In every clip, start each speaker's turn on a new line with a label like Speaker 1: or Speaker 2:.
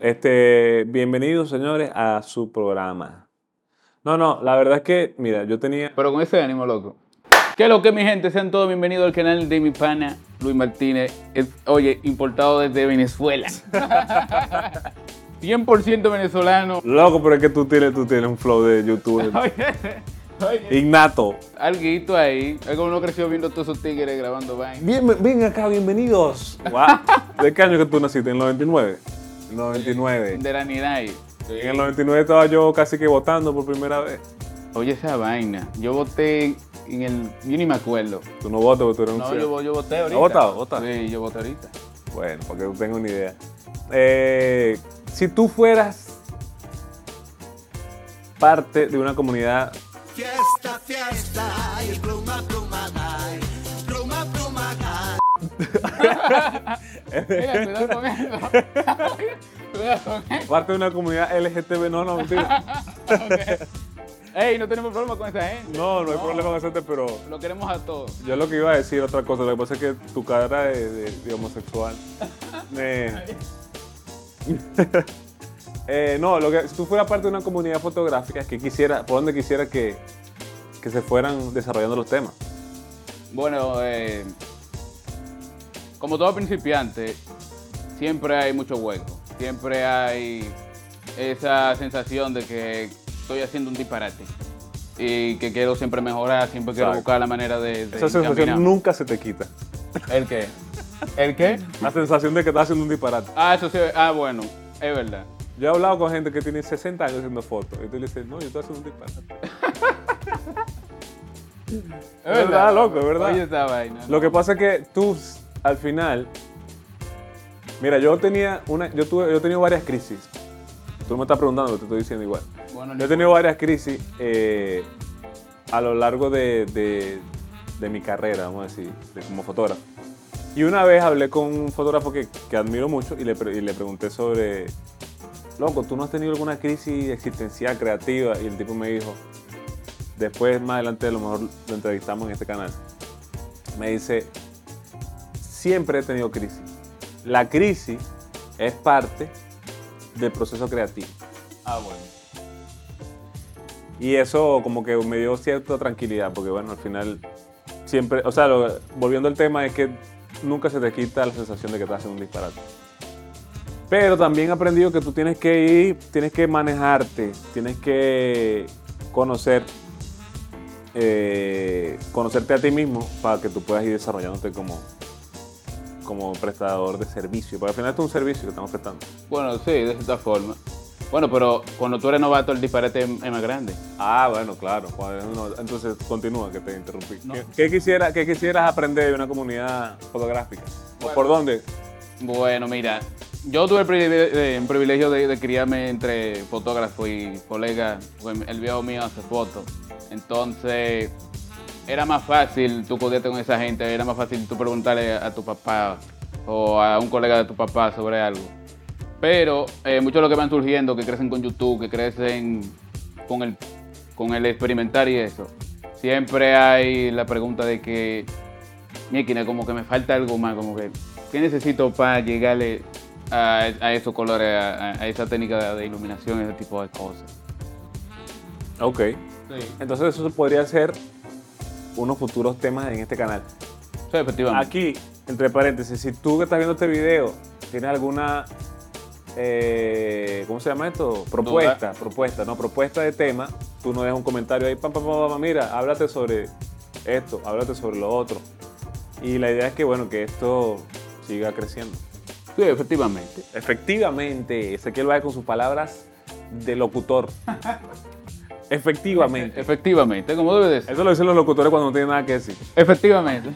Speaker 1: Este, bienvenidos, señores, a su programa. No, no, la verdad es que, mira, yo tenía.
Speaker 2: Pero con ese ánimo, loco. ¿Qué es lo que mi gente? Sean todos bienvenidos al canal de mi pana Luis Martínez. Es, oye, importado desde Venezuela. 100% venezolano.
Speaker 1: Loco, pero es que tú tienes, tú tienes un flow de YouTube
Speaker 2: Oye, oye.
Speaker 1: innato.
Speaker 2: Alguito ahí. Es como uno creció viendo todos esos tigres grabando vaina.
Speaker 1: Bien, ven acá, bienvenidos. Guau. ¿De qué año que tú naciste? ¿En el 99? En el 99.
Speaker 2: De la Nidai.
Speaker 1: En el 99 estaba yo casi que votando por primera vez.
Speaker 2: Oye, esa vaina. Yo voté en el. Yo ni me acuerdo.
Speaker 1: Tú no votas porque tú eres un
Speaker 2: No, yo, yo voté ahorita.
Speaker 1: ¿Has votado? ¿Votado?
Speaker 2: Sí, yo voté ahorita.
Speaker 1: Bueno, porque no tengo ni idea. Eh, si tú fueras parte de una comunidad,
Speaker 3: Fiesta, fiesta, y pluma, pluma.
Speaker 2: Mira, cuidado con eso. cuidado con eso.
Speaker 1: parte de una comunidad LGTB, no, no, mentira.
Speaker 2: Ey, no tenemos problema con esa gente.
Speaker 1: No, no hay problema con eso, pero
Speaker 2: Lo queremos a todos.
Speaker 1: yo lo que iba a decir otra cosa, lo que pasa es que tu cara de, de- de homosexual. me- Eh, no, lo que, si tú fueras parte de una comunidad fotográfica, que quisiera, por donde quisiera que, que se fueran desarrollando los temas.
Speaker 2: Bueno, eh, como todo principiante, siempre hay mucho hueco. Siempre hay esa sensación de que estoy haciendo un disparate. Y que quiero siempre mejorar, siempre quiero
Speaker 1: Exacto.
Speaker 2: buscar la manera de. de
Speaker 1: Esa sensación nunca se te quita.
Speaker 2: ¿El qué? ¿El qué?
Speaker 1: La sensación de que estás haciendo un disparate.
Speaker 2: Ah, eso sí. Ah, bueno, es verdad.
Speaker 1: Yo he hablado con gente que tiene 60 años haciendo fotos. Y tú le dices, no, yo estoy haciendo un disparate.
Speaker 2: Es
Speaker 1: verdad, loco, es verdad.
Speaker 2: Oye, esta vaina.
Speaker 1: Lo que pasa es que tú, al final, mira, yo tenía una, yo tuve, yo he tenido varias crisis. Tú me estás preguntando, te estoy diciendo igual.
Speaker 2: Bueno,
Speaker 1: Yo he tenido varias crisis eh, a lo largo de, de- de mi carrera, vamos a decir, de- como fotógrafo. Y una vez hablé con un fotógrafo que, que admiro mucho y le, y le pregunté sobre, loco, ¿tú no has tenido alguna crisis existencial, creativa? Y el tipo me dijo, después más adelante a lo mejor lo entrevistamos en este canal, me dice, siempre he tenido crisis. La crisis es parte del proceso creativo.
Speaker 2: Ah, bueno.
Speaker 1: Y eso como que me dio cierta tranquilidad, porque bueno, al final siempre, o sea, lo- volviendo al tema es que nunca se te quita la sensación de que estás haciendo un disparate. Pero también he aprendido que tú tienes que ir, tienes que manejarte, tienes que conocer, eh, conocerte a ti mismo para que tú puedas ir desarrollándote como, como prestador de servicio. Porque al final esto es un servicio que estamos prestando.
Speaker 2: Bueno, sí, de cierta forma. Bueno, pero cuando tú eres novato, el disparate es más grande.
Speaker 1: Ah, bueno, claro. Entonces continúa que te interrumpí.
Speaker 2: No.
Speaker 1: ¿Qué, qué quisiera, qué quisieras aprender de una comunidad fotográfica? ¿O
Speaker 2: Bueno.
Speaker 1: ¿Por dónde?
Speaker 2: Bueno, mira, yo tuve el privilegio, eh, el privilegio de, de criarme entre fotógrafo y colega, porque el viejo mío hace fotos. Entonces, era más fácil tú codiarte con esa gente, era más fácil tú preguntarle a tu papá o a un colega de tu papá sobre algo. Pero eh, muchos de los que van surgiendo, que crecen con YouTube, que crecen con el, con el experimentar y eso, siempre hay la pregunta de que, Miequina, como que me falta algo más, como que, ¿qué necesito para llegarle a, a esos colores, a, a esa técnica de iluminación, ese tipo de cosas?
Speaker 1: Ok. Entonces eso podría ser unos futuros temas en este canal.
Speaker 2: Sí, efectivamente.
Speaker 1: Aquí, entre paréntesis, si tú que estás viendo este video tienes alguna, eh, ¿cómo se llama esto? Propuesta, propuesta, no, propuesta de tema, tú nos dejas un comentario ahí, pam, pam, pam, pam, mira, háblate sobre esto, háblate sobre lo otro. Y la idea es que, bueno, que esto siga creciendo.
Speaker 2: Sí, efectivamente.
Speaker 1: Efectivamente, Ezequiel va con sus palabras de locutor. Efectivamente.
Speaker 2: Efectivamente, como debe de ser.
Speaker 1: Eso lo dicen los locutores cuando no tienen nada que decir.
Speaker 2: Efectivamente.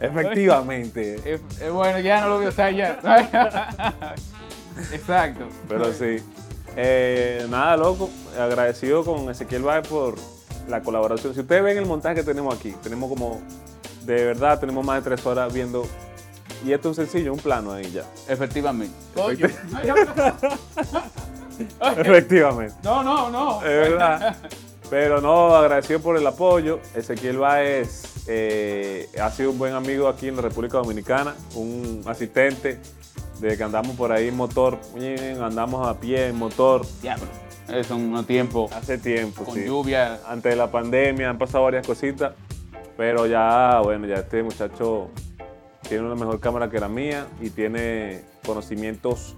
Speaker 1: Efectivamente.
Speaker 2: bueno, ya no lo voy a usar ya. Exacto.
Speaker 1: Pero sí. Eh, nada, loco. Agradecido con Ezequiel Baez por la colaboración. Si ustedes ven el montaje que tenemos aquí, tenemos como, de verdad, tenemos más de tres horas viendo. Y esto es sencillo, un plano ahí ya.
Speaker 2: Efectivamente.
Speaker 1: Efectivamente.
Speaker 2: No, no, no.
Speaker 1: Es verdad. Pero no, agradecido por el apoyo. Ezequiel Baez eh, ha sido un buen amigo aquí en la República Dominicana, un asistente Desde que andamos por ahí en motor, andamos a pie en motor.
Speaker 2: Diablo. Es un tiempo
Speaker 1: Hace tiempo,
Speaker 2: con
Speaker 1: sí.
Speaker 2: lluvia.
Speaker 1: Antes de la pandemia han pasado varias cositas, pero ya, bueno, ya este muchacho tiene una mejor cámara que la mía y tiene conocimientos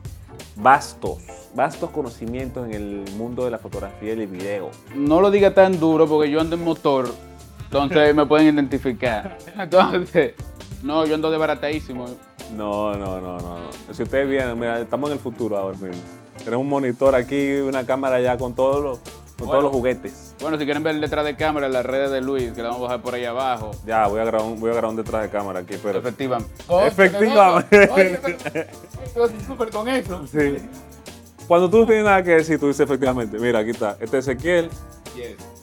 Speaker 1: vastos, vastos conocimientos en el mundo de la fotografía y el video.
Speaker 2: No lo diga tan duro porque yo ando en motor, entonces me pueden identificar. Entonces, no, yo ando desbaratadísimo.
Speaker 1: No, no, no, no. no. Si ustedes vienen, mira, estamos en el futuro ahora mismo. Tenemos un monitor aquí, una cámara ya con todos los, con
Speaker 2: Bueno.
Speaker 1: todos los juguetes.
Speaker 2: Bueno, si quieren ver detrás de cámara en las redes de Luis, que la vamos a bajar por ahí abajo.
Speaker 1: Ya, voy a grabar un, voy a grabar un detrás de cámara aquí, pero...
Speaker 2: Efectivamente.
Speaker 1: Efectivamente.
Speaker 2: Súper con eso.
Speaker 1: Sí. Cuando tú no tienes nada que decir, tú dices efectivamente, mira, aquí está, este es Ezequiel,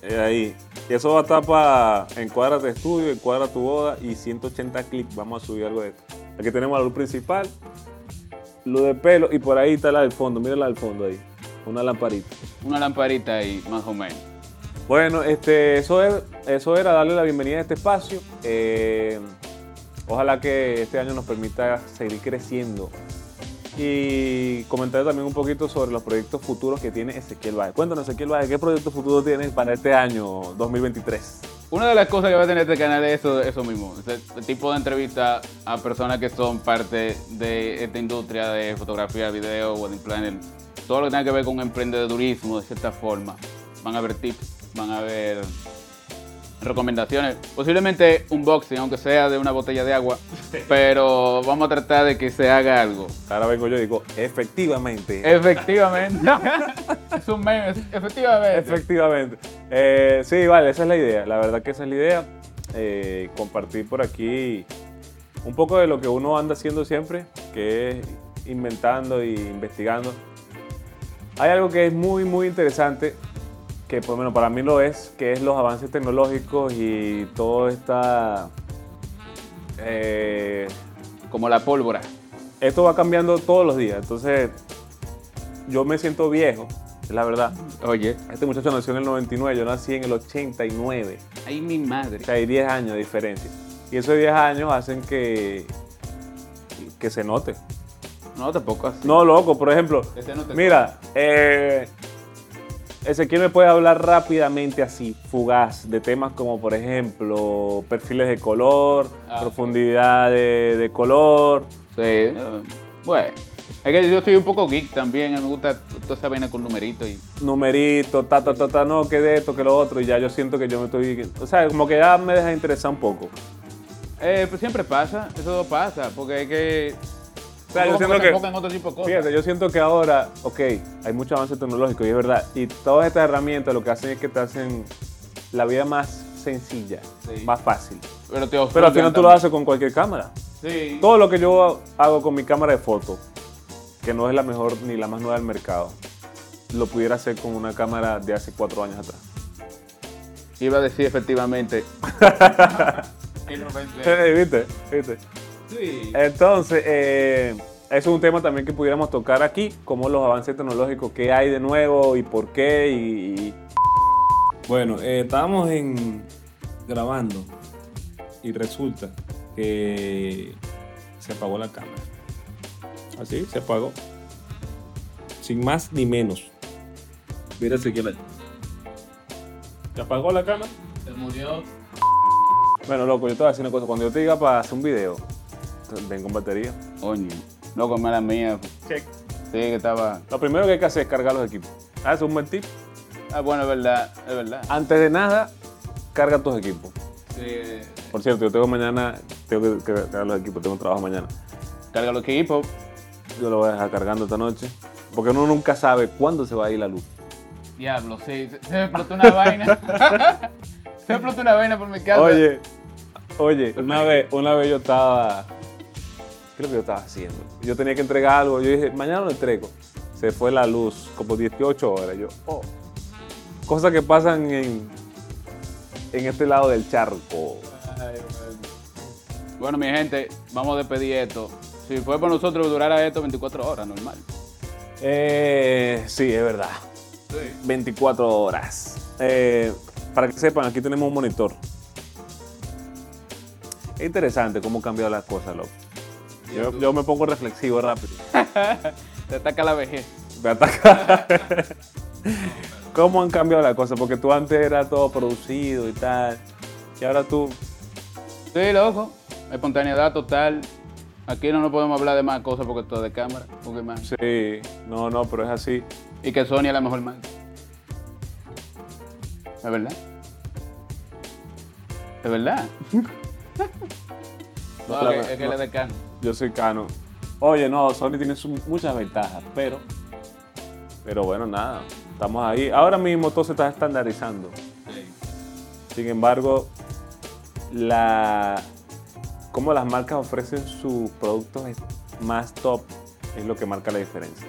Speaker 1: eh, ahí. Y eso va a estar para Encuadrate Estudio, Encuadra tu boda y 180 clics. Vamos a subir algo de esto. Aquí tenemos la luz principal, luz de pelo y por ahí está la del fondo. Mira la del fondo ahí. Una lamparita.
Speaker 2: Una lamparita ahí, más o menos.
Speaker 1: Bueno, este, eso, es, eso era darle la bienvenida a este espacio. Eh, ojalá que este año nos permita seguir creciendo. Y comentar también un poquito sobre los proyectos futuros que tiene Ezequiel Valle. Cuéntanos, Ezequiel Valle, ¿qué proyectos futuros tienes para este año 2023?
Speaker 2: Una de las cosas que va a tener este canal es eso, eso mismo, ese tipo de entrevista a personas que son parte de esta industria de fotografía, video, wedding planner, todo lo que tenga que ver con emprendedurismo de cierta forma. Van a ver tips, van a ver recomendaciones, posiblemente un boxing, aunque sea de una botella de agua, pero vamos a tratar de que se haga algo.
Speaker 1: Ahora vengo yo y digo, efectivamente.
Speaker 2: Efectivamente. es un meme, efectivamente.
Speaker 1: Efectivamente. Eh, sí, vale, esa es la idea. La verdad que esa es la idea. Eh, compartir por aquí un poco de lo que uno anda haciendo siempre, que es inventando e investigando. Hay algo que es muy, muy interesante, que por lo menos para mí lo es, que es los avances tecnológicos y toda esta... eh,
Speaker 2: Como la pólvora.
Speaker 1: esto va cambiando todos los días. Entonces, yo me siento viejo, es la verdad.
Speaker 2: Oye,
Speaker 1: Este muchacho nació en el 99, yo nací en el 89.
Speaker 2: ay mi madre.
Speaker 1: O sea, hay 10 años de diferencia. Y esos 10 años hacen que, que se note.
Speaker 2: No, tampoco así.
Speaker 1: No, loco, por ejemplo, mira, eh, Ezequiel me puede hablar rápidamente así, fugaz, de temas como, por ejemplo, perfiles de color,
Speaker 2: Ah,
Speaker 1: profundidad de, de color.
Speaker 2: Sí, eh, bueno. Es que yo soy un poco geek también, me gusta toda esa vaina con numeritos y...
Speaker 1: numerito, ta, ta, ta, ta, no, que de esto, que lo otro, y ya yo siento que yo me estoy, o sea, como que ya me deja interesar un poco.
Speaker 2: Eh, pues siempre pasa, eso pasa, porque hay que...
Speaker 1: Sea, yo siento que,
Speaker 2: enfoca en otro tipo de cosas.
Speaker 1: fíjate, yo siento que ahora, ok, hay mucho avance tecnológico y es verdad, y todas estas herramientas lo que hacen es que te hacen la vida más sencilla,
Speaker 2: Sí.
Speaker 1: más fácil.
Speaker 2: Pero, te
Speaker 1: Pero al final tú lo haces con cualquier cámara.
Speaker 2: Sí.
Speaker 1: Todo lo que yo hago con mi cámara de foto, que no es la mejor ni la más nueva del mercado, lo pudiera hacer con una cámara de hace cuatro años atrás.
Speaker 2: Iba a decir efectivamente. Y no pensé.
Speaker 1: ¿Viste? ¿Viste?
Speaker 2: Sí.
Speaker 1: Entonces, eh, eso es un tema también que pudiéramos tocar aquí, como los avances tecnológicos, qué hay de nuevo y por qué. Y, y-
Speaker 4: Bueno, eh, estábamos en, grabando y resulta que se apagó la cámara. Así, se apagó. Sin más ni menos. Mira Ezequiel ahí. ¿Se apagó la cámara?
Speaker 2: Se murió.
Speaker 1: Bueno, loco, yo te voy a decir una cosa. Cuando yo te diga para hacer un video, ven con batería.
Speaker 2: Coño. Loco, mala mía. Sí, que estaba...
Speaker 1: Lo primero que hay que hacer es cargar los equipos. Ah, eso es un buen tip.
Speaker 2: Ah, bueno, es verdad, es verdad.
Speaker 1: Antes de nada, carga tus equipos.
Speaker 2: Sí.
Speaker 1: Por cierto, yo tengo mañana, tengo que cargar los equipos, tengo trabajo mañana.
Speaker 2: Carga los equipos.
Speaker 1: Yo lo voy a dejar cargando esta noche. Porque uno nunca sabe cuándo se va a ir la luz.
Speaker 2: Diablo, sí. Se, se me explotó una vaina. se me explotó una vaina por mi casa.
Speaker 1: Oye, oye, una vez, una vez yo estaba. ¿Qué es lo que yo estaba haciendo? Yo tenía que entregar algo. Yo dije, mañana lo entrego. Se fue la luz como 18 horas. Yo, oh. Cosas que pasan en, en este lado del charco.
Speaker 2: Bueno, mi gente, vamos a despedir esto. Si fue por nosotros, durara esto 24 horas, normal.
Speaker 1: Eh, sí, es verdad. 24 horas. Eh, para que sepan, aquí tenemos un monitor. Es interesante cómo han cambiado las cosas, loco. Yo, yo me pongo reflexivo rápido.
Speaker 2: Te ataca la vejez.
Speaker 1: Me ataca. ¿Cómo han cambiado las cosas? Porque tú antes era todo producido y tal. Y ahora tú.
Speaker 2: Sí, loco. Espontaneidad total. Aquí no nos podemos hablar de más cosas porque todo de cámara. Porque más.
Speaker 1: Sí, no, no, pero es así.
Speaker 2: Y que Sony es la mejor marca. ¿Es verdad? ¿Es verdad? No, es que
Speaker 1: no.
Speaker 2: él es de Canon.
Speaker 1: Yo soy Canon. Oye, no, Sony tiene muchas ventajas, pero. Pero bueno, nada. Estamos ahí. Ahora mismo todo se está estandarizando. Sin embargo, la. Cómo las marcas ofrecen sus productos más top es lo que marca la diferencia.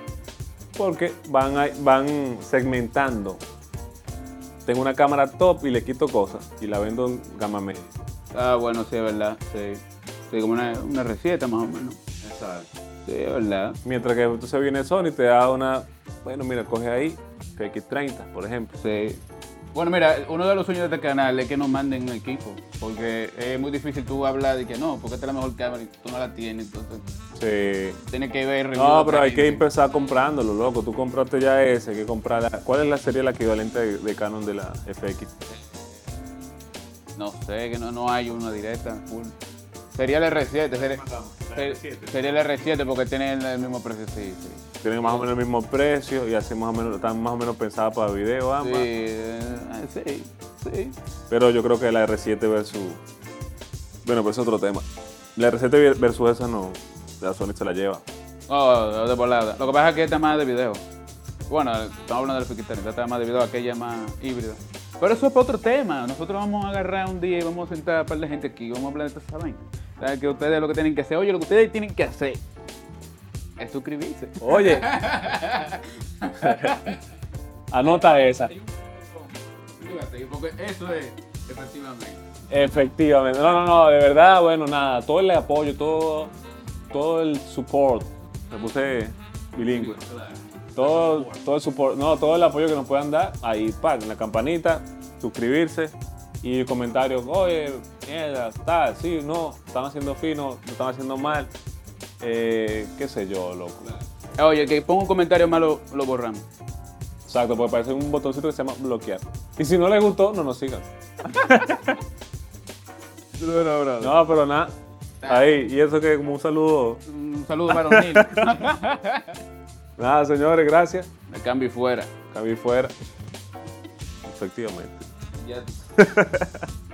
Speaker 1: Porque van, a- van segmentando. Tengo una cámara top y le quito cosas y la vendo en gama media.
Speaker 2: Ah, bueno, sí, es verdad. Sí. Sí, como una, una receta más o menos.
Speaker 1: Exacto.
Speaker 2: Sí, verdad.
Speaker 1: Mientras que entonces viene Sony y te da una, bueno, mira, coge ahí, FX30, por ejemplo.
Speaker 2: Sí. Bueno, mira, uno de los sueños de este canal es que nos manden un equipo. Porque es muy difícil tú hablar de que no, porque esta es la mejor cámara y tú no la tienes. Entonces,
Speaker 1: Sí.
Speaker 2: tienes que ver
Speaker 1: No, pero hay que empezar comprándolo, loco. Tú compraste ya ese, hay que comprar la- ¿Cuál es la serie la equivalente de, de Canon de la FX?
Speaker 2: No sé, que no, no hay una directa. full. Sería el R7. Sería, ser- sería el R7 porque tiene el, el mismo precio, sí, sí.
Speaker 1: Tienen más o menos el mismo precio y así más o menos, están más o menos pensadas para video
Speaker 2: Sí,
Speaker 1: ambas.
Speaker 2: eh, sí, sí.
Speaker 1: Pero yo creo que la R7 versus. Bueno, pues es otro tema. La R7 versus esa no. La Sony se la lleva.
Speaker 2: Oh, de volada. Lo que pasa es que esta es más de video. Bueno, estamos hablando del FX30, esta es más de video, aquella es más híbrida. Pero eso es para otro tema. Nosotros vamos a agarrar un día y vamos a sentar a un par de gente aquí. Vamos a hablar de esta vaina. ¿Sabes? Que ustedes lo que tienen que hacer, oye, lo que ustedes tienen que hacer es suscribirse.
Speaker 1: Oye. Anota esa.
Speaker 2: Porque eso es, efectivamente.
Speaker 1: Efectivamente. No, no, no, de verdad, bueno, nada, todo el apoyo, todo, todo el support. Me puse bilingüe. Todo, todo el support, no, todo el apoyo que nos puedan dar, ahí, pa, en la campanita, suscribirse y comentarios, oye, mierda, tal, sí, no, están haciendo fino, lo están haciendo mal. Eh, qué sé yo, loco.
Speaker 2: Oye, que ponga un comentario malo, lo borramos.
Speaker 1: Exacto, porque parece un botoncito que se llama bloquear. Y si no les gustó, no nos sigan. No, pero nada. Ahí, y eso que como un saludo.
Speaker 2: Un saludo varonil.
Speaker 1: Nada, señores, gracias.
Speaker 2: Me cambio y fuera.
Speaker 1: Cambi fuera. Efectivamente.
Speaker 2: Ya.